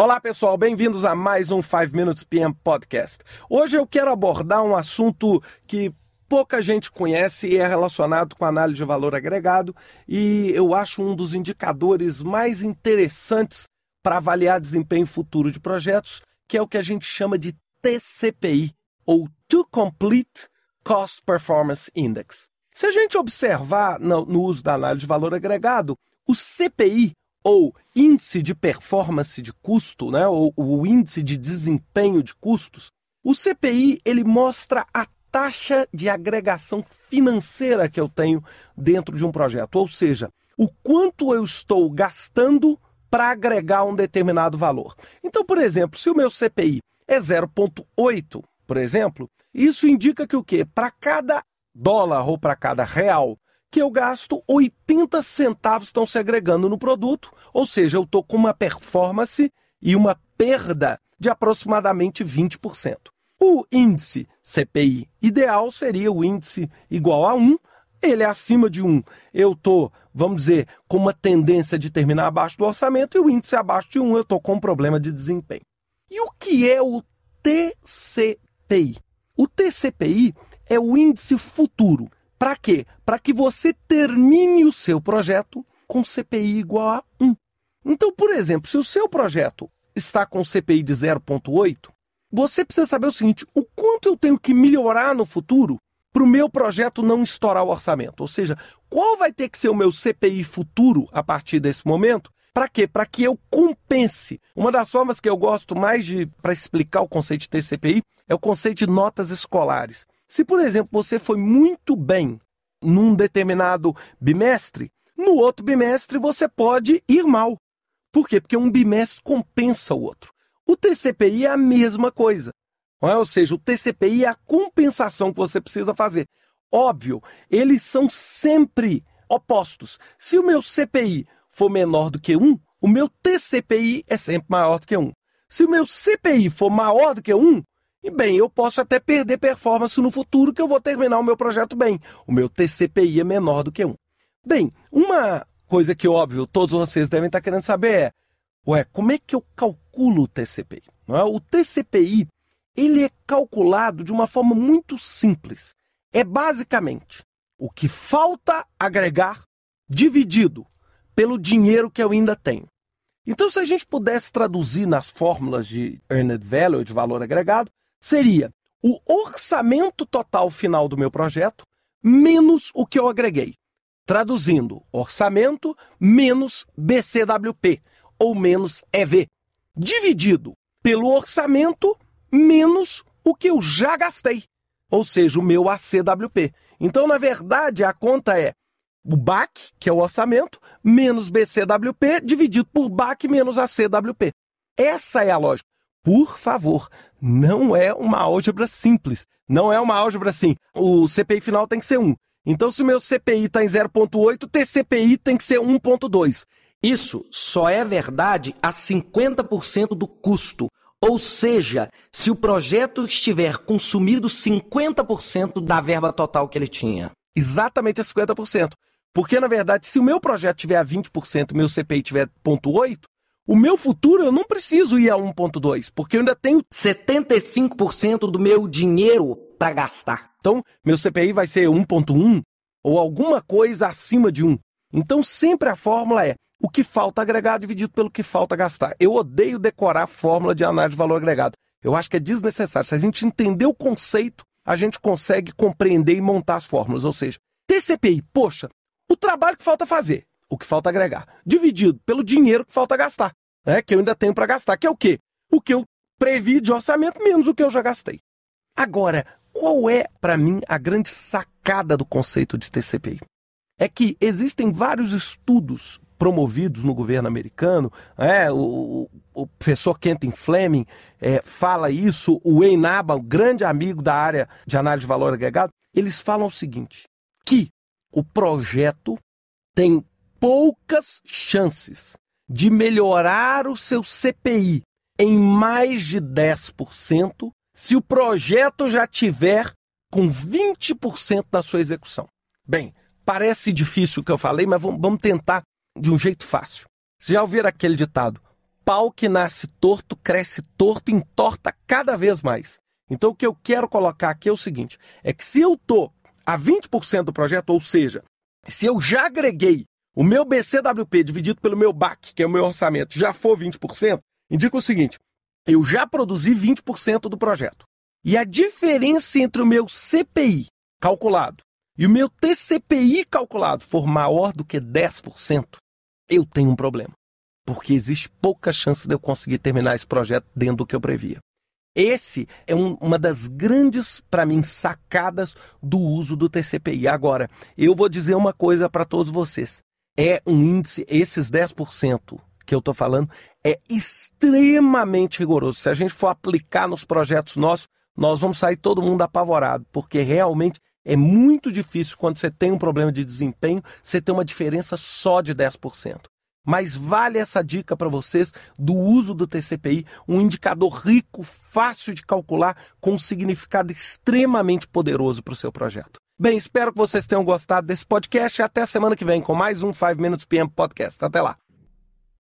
Olá pessoal, bem-vindos a mais um 5 Minutes PM Podcast. Hoje eu quero abordar um assunto que pouca gente conhece e é relacionado com análise de valor agregado e eu acho um dos indicadores mais interessantes para avaliar desempenho futuro de projetos, que é o que a gente chama de TCPI, ou To Complete Cost Performance Index. Se a gente observar no, uso da análise de valor agregado, o CPI, ou índice de performance de custo, né, ou o índice de desempenho de custos, o CPI ele mostra a taxa de agregação financeira que eu tenho dentro de um projeto, ou seja, o quanto eu estou gastando para agregar um determinado valor. Então, por exemplo, se o meu CPI é 0,8, por exemplo, isso indica que o quê? Para cada dólar ou para cada real que eu gasto 80 centavos estão se agregando no produto, ou seja, eu estou com uma performance e uma perda de aproximadamente 20%. O índice CPI ideal seria o índice igual a 1, ele é acima de 1. Eu estou, vamos dizer, com uma tendência de terminar abaixo do orçamento e o índice abaixo de 1, eu estou com um problema de desempenho. E o que é o TCPI? O TCPI é o índice futuro. Para quê? Para que você termine o seu projeto com CPI igual a 1. Então, por exemplo, se o seu projeto está com CPI de 0,8, você precisa saber o seguinte: o quanto eu tenho que melhorar no futuro para o meu projeto não estourar o orçamento? Ou seja, qual vai ter que ser o meu CPI futuro a partir desse momento? Para quê? Para que eu compense. Uma das formas que eu gosto mais de para explicar o conceito de TCPI é o conceito de notas escolares. Se, por exemplo, você foi muito bem num determinado bimestre, no outro bimestre você pode ir mal. Por quê? Porque um bimestre compensa o outro. O TCPI é a mesma coisa. É? Ou seja, o TCPI é a compensação que você precisa fazer. Óbvio, eles são sempre opostos. Se o meu CPI for menor do que 1, o meu TCPI é sempre maior do que 1. Se o meu CPI for maior do que 1, e bem, eu posso até perder performance no futuro que eu vou terminar o meu projeto bem. O meu TCPI é menor do que um. Bem, uma coisa que, óbvio, todos vocês devem estar querendo saber é: ué, como é que eu calculo o TCPI? É? O TCPI ele é calculado de uma forma muito simples. É basicamente o que falta agregar dividido pelo dinheiro que eu ainda tenho. Então, se a gente pudesse traduzir nas fórmulas de earned value, de valor agregado, seria o orçamento total final do meu projeto menos o que eu agreguei. Traduzindo, orçamento menos BCWP, ou menos EV, dividido pelo orçamento menos o que eu já gastei, ou seja, o meu ACWP. Então, na verdade, a conta é o BAC, que é o orçamento, menos BCWP, dividido por BAC menos ACWP. Essa é a lógica. Por favor, não é uma álgebra simples. Não é uma álgebra assim. O CPI final tem que ser 1. Então, se o meu CPI está em 0,8, o TCPI tem que ser 1,2. Isso só é verdade a 50% do custo. Ou seja, se o projeto estiver consumido 50% da verba total que ele tinha. Exatamente a 50%. Porque, na verdade, se o meu projeto tiver a 20% e o meu CPI tiver 0,8, o meu futuro eu não preciso ir a 1.2, porque eu ainda tenho 75% do meu dinheiro para gastar. Então, meu CPI vai ser 1.1 ou alguma coisa acima de 1. Então, sempre a fórmula é o que falta agregar dividido pelo que falta gastar. Eu odeio decorar a fórmula de análise de valor agregado. Eu acho que é desnecessário. Se a gente entender o conceito, a gente consegue compreender e montar as fórmulas. Ou seja, TCPI, poxa, o trabalho que falta fazer o que falta agregar, dividido pelo dinheiro que falta gastar, né? que eu ainda tenho para gastar, que é o quê? O que eu previ de orçamento menos o que eu já gastei. Agora, qual é, para mim, a grande sacada do conceito de TCPI? É que existem vários estudos promovidos no governo americano, é, o, o, professor Kenton Fleming é, fala isso, o Wayne Naba, o grande amigo da área de análise de valor agregado, eles falam o seguinte, que o projeto tem poucas chances de melhorar o seu CPI em mais de 10% se o projeto já tiver com 20% da sua execução. Bem, parece difícil o que eu falei, mas vamos tentar de um jeito fácil. Vocês já ouviram aquele ditado? pau que nasce torto, cresce torto, entorta cada vez mais. Então o que eu quero colocar aqui é o seguinte: é que se eu tô a 20% do projeto, ou seja, se eu já agreguei o meu BCWP dividido pelo meu BAC, que é o meu orçamento, já for 20%, indica o seguinte: eu já produzi 20% do projeto. E a diferença entre o meu CPI calculado e o meu TCPI calculado for maior do que 10%, eu tenho um problema. Porque existe pouca chance de eu conseguir terminar esse projeto dentro do que eu previa. Esse é um, uma das grandes, para mim, sacadas do uso do TCPI. Agora, eu vou dizer uma coisa para todos vocês. É um índice, esses 10% que eu estou falando, é extremamente rigoroso. Se a gente for aplicar nos projetos nossos, nós vamos sair todo mundo apavorado, porque realmente é muito difícil quando você tem um problema de desempenho, você ter uma diferença só de 10%. Mas vale essa dica para vocês do uso do TCPI, um indicador rico, fácil de calcular, com um significado extremamente poderoso para o seu projeto. Bem, espero que vocês tenham gostado desse podcast e até semana que vem com mais um 5 Minutes PM Podcast. Até lá!